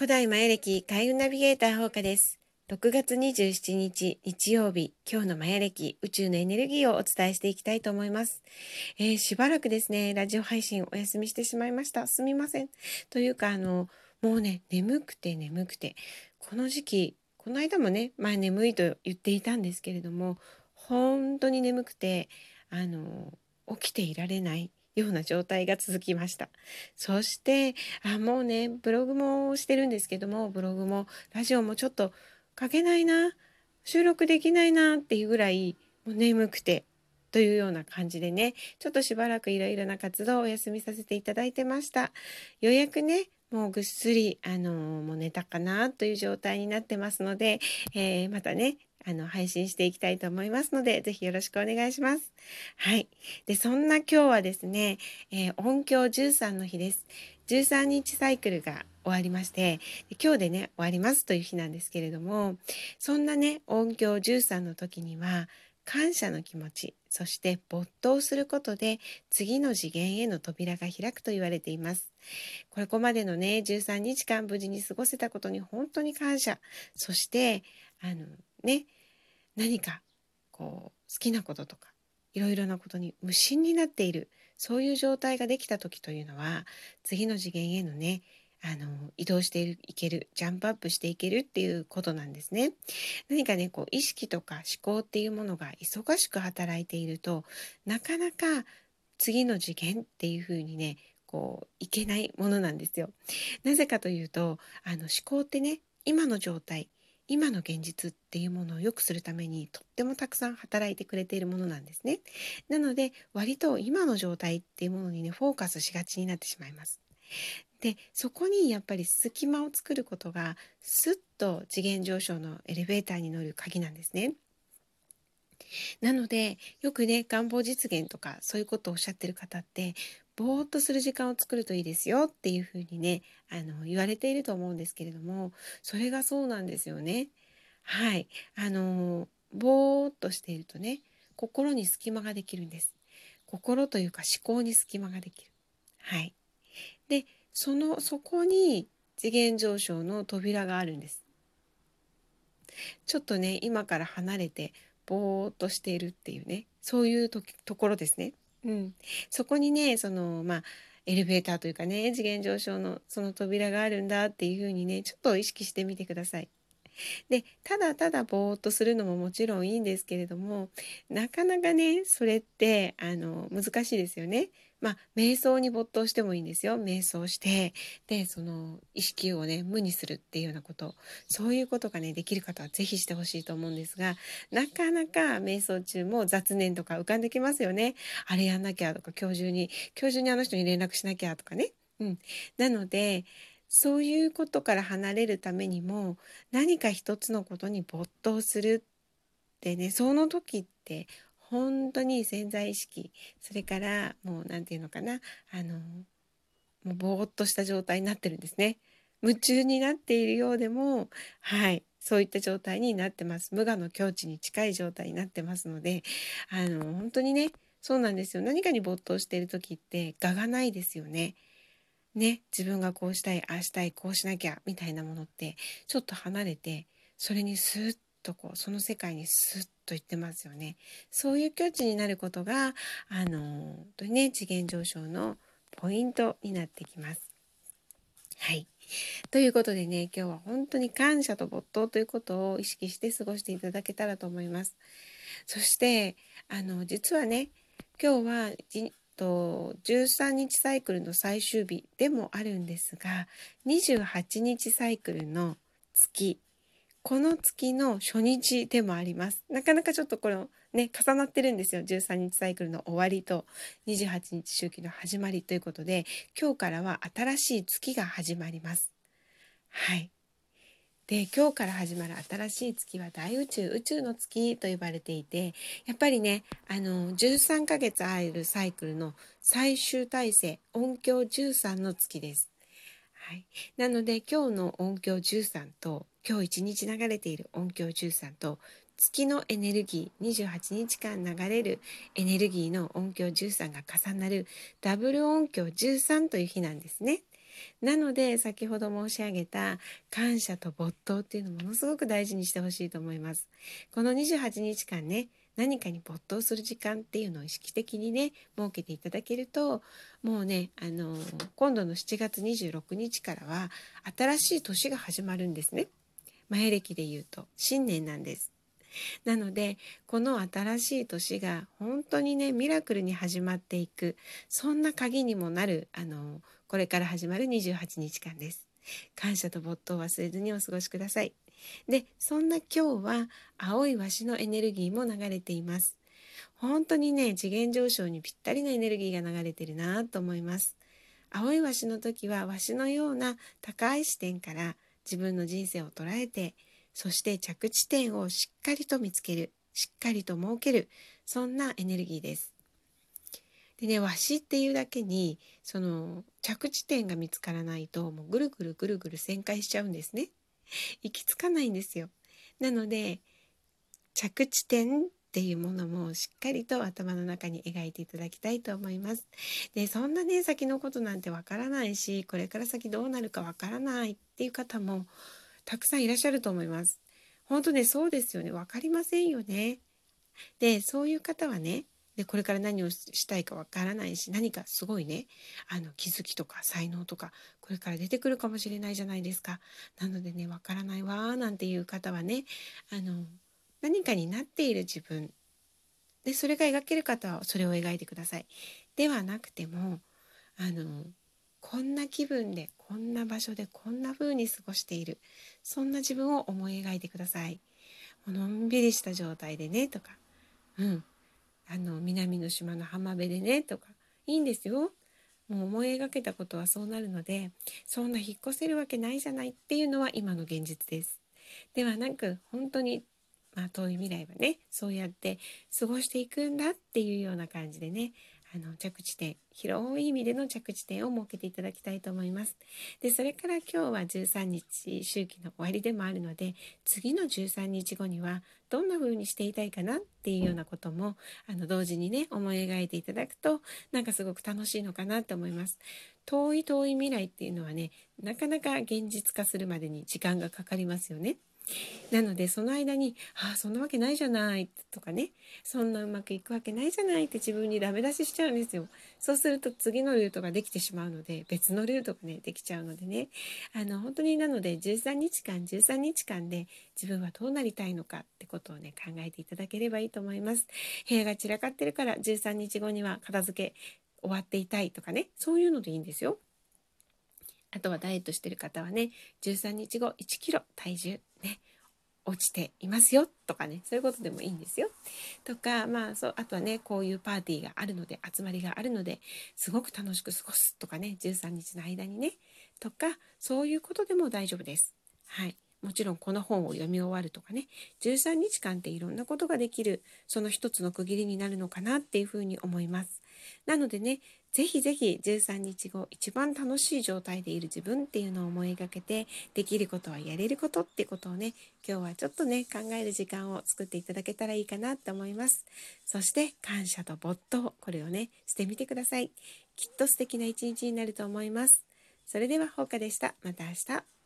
古代マヤ暦開運ナビゲーター放課です。6月27日日曜日、今日のマヤ暦宇宙のエネルギーをお伝えしていきたいと思います。えー、しばらくですね、ラジオ配信お休みしてしまいました。すみません。というか、あの、もうね、眠くて眠くて、この時期、この間もね、前眠いと言っていたんですけれども、本当に眠くて、あの、起きていられない。ような状態が続きました。そして、あ、もうね、ブログもしてるんですけども、ブログもラジオもちょっと書けないな、収録できないなっていうぐらい、もう眠くて、というような感じでね、ちょっとしばらくいろいろな活動をお休みさせていただいてました。ようやくね、もうぐっすり、あのもう寝たかなという状態になってますので、えー、またね、あの、配信していきたいと思いますので、ぜひよろしくお願いします。はい。で、そんな今日はですね、えー、音響13の日です。13日サイクルが終わりまして、今日でね、終わりますという日なんですけれども、そんなね、音響13の時には、感謝の気持ち、そして没頭することで次の次元への扉が開くと言われています。ここまでのね、13日間無事に過ごせたことに本当に感謝。そして、あの、ね、何かこう好きなこととかいろいろなことに無心になっているそういう状態ができた時というのは次の次元へのねあの移動していけるジャンプアップしていけるっていうことなんですね。何かねこう意識とか思考っていうものが忙しく働いているとなかなか次の次元っていうふうにねこういけないものなんですよ。なぜかというとあの思考ってね今の状態今の現実っていうものを良くするためにとってもたくさん働いてくれているものなんですね。なので割と今の状態っていうものにねフォーカスしがちになってしまいます。でそこにやっぱり隙間を作ることがスッと次元上昇のエレベーターに乗る鍵なんですね。なのでよくね願望実現とかそういうことをおっしゃってる方ってぼーっとする時間を作るといいですよっていうふうにねあの言われていると思うんですけれどもそれがそうなんですよね。はいあのぼーっとしているとね心に隙間ができるんです。心というか思考に隙間ができる。はい。でそのそこに次元上昇の扉があるんです。ちょっとね今から離れてぼーっとしているっていうねそういうとところですね。うん、そこにねそのまあエレベーターというかね次元上昇のその扉があるんだっていうふうにねちょっと意識してみてください。でただただぼーっとするのももちろんいいんですけれどもなかなかねそれってあの難しいですよね。まあ瞑想に没頭してもいいんですよ。瞑想してでその意識をね無にするっていうようなこと。そういうことがねできる方は是非してほしいと思うんですがなかなか瞑想中も雑念とか浮かんできますよね。あれやんなきゃとか今日中に今日中にあの人に連絡しなきゃとかね。うん、なのでそういうことから離れるためにも何か一つのことに没頭するってねその時って本当に潜在意識それからもう何て言うのかなあのもうぼーっとした状態になってるんですね。夢中になっているようでもはいそういった状態になってます無我の境地に近い状態になってますのであの本当にねそうなんですよ何かに没頭している時って我がないですよね。ね自分がこうしたいああしたいこうしなきゃみたいなものってちょっと離れてそれにスーッとこうその世界にスッと行ってますよね。そういう境地になることがあのとね次元上昇のポイントになってきます。はい。ということでね今日は本当に感謝と没頭ということを意識して過ごしていただけたらと思います。そしてあの実はね今日はと13日サイクルの最終日でもあるんですが28日サイクルの月この月の初日でもあります。なかなかちょっとこれね重なってるんですよ。13日サイクルの終わりと28日周期の始まりということで今日からは新しい月が始まります。はい。で今日から始まる新しい月は大宇宙宇宙の月と呼ばれていてやっぱりねあの13ヶ月あるサイクルの最終体制音響13の月です。はい、なので今日の音響13と今日一日流れている音響13と月のエネルギー28日間流れるエネルギーの音響13が重なるダブル音響13という日なんですね。なので先ほど申し上げた感謝と没頭っていうのものすごく大事にしてほしいと思います。この28日間ね何かに没頭する時間っていうのを意識的にね設けていただけるともうねあの今度の7月26日からは新しい年が始まるんですね。前歴で言うと新年なんです。なのでこの新しい年が本当にねミラクルに始まっていくそんな鍵にもなるあのこれから始まる28日間です。感謝と没頭を忘れずにお過ごしください。でそんな今日は青い鷲のエネルギーも流れています。本当にね次元上昇にぴったりなエネルギーが流れてるなと思います。青い鷲の時は鷲のような高い視点から自分の人生を捉えてそして着地点をしっかりと見つけるしっかりと設けるそんなエネルギーです。でね和紙っていうだけにその着地点が見つからないともうぐるぐるぐるぐる旋回しちゃうんですね。行き着かないんですよ。なので着地点っていうものもしっかりと頭の中に描いていただきたいと思います。でそんなね先のことなんてわからないしこれから先どうなるかわからないっていう方もたくさんいらっしゃると思います。本当ね、そうですよね。分かりませんよね。で、そういう方はね、でこれから何をしたいかわからないし何かすごいねあの気づきとか才能とかこれから出てくるかもしれないじゃないですか。なのでねわからないわーなんていう方はねあの何かになっている自分でそれが描ける方はそれを描いてください。ではなくてもあのこんな気分でこんな場所でこんな風に過ごしているそんな自分を思い描いてください。のんびりした状態でねとか、うん、あの南の島の浜辺でねとかいいんですよ。もう思い描けたことはそうなるのでそんな引っ越せるわけないじゃないっていうのは今の現実です。ではなく本当にまあ、遠い未来はねそうやって過ごしていくんだっていうような感じでねあの着地点広い意味での着地点を設けていただきたいと思います。でそれから今日は13日周期の終わりでもあるので次の13日後にはどんな風にしていたいかなっていうようなこともあの同時にね思い描いていただくとなんかすごく楽しいのかなと思います。遠い遠い未来っていうのはねなかなか現実化するまでに時間がかかりますよね。なのでその間に「ああそんなわけないじゃない」とかね「そんなうまくいくわけないじゃない」って自分にダメ出ししちゃうんですよ。そうすると次のルートができてしまうので別のルートがねできちゃうのでねあの本当になので13日間13日間で自分はどうなりたいのかってことをね考えていただければいいと思います。部屋が散らかってるから13日後には片付け終わっていたいとかねそういうのでいいんですよ。あとはダイエットしてる方はね13日後1キロ体重ね落ちていますよとかねそういうことでもいいんですよ。とかまあそうあとはねこういうパーティーがあるので集まりがあるのですごく楽しく過ごすとかね13日の間にねとかそういうことでも大丈夫です。はいもちろんこの本を読み終わるとかね13日間っていろんなことができるその一つの区切りになるのかなっていうふうに思います。なのでねぜひぜひ13日後一番楽しい状態でいる自分っていうのを思いがけてできることはやれることってことをね今日はちょっとね考える時間を作っていただけたらいいかなと思います。そして感謝と没頭これをねしてみてください。きっと素敵な一日になると思います。それではほうかでした。また明日。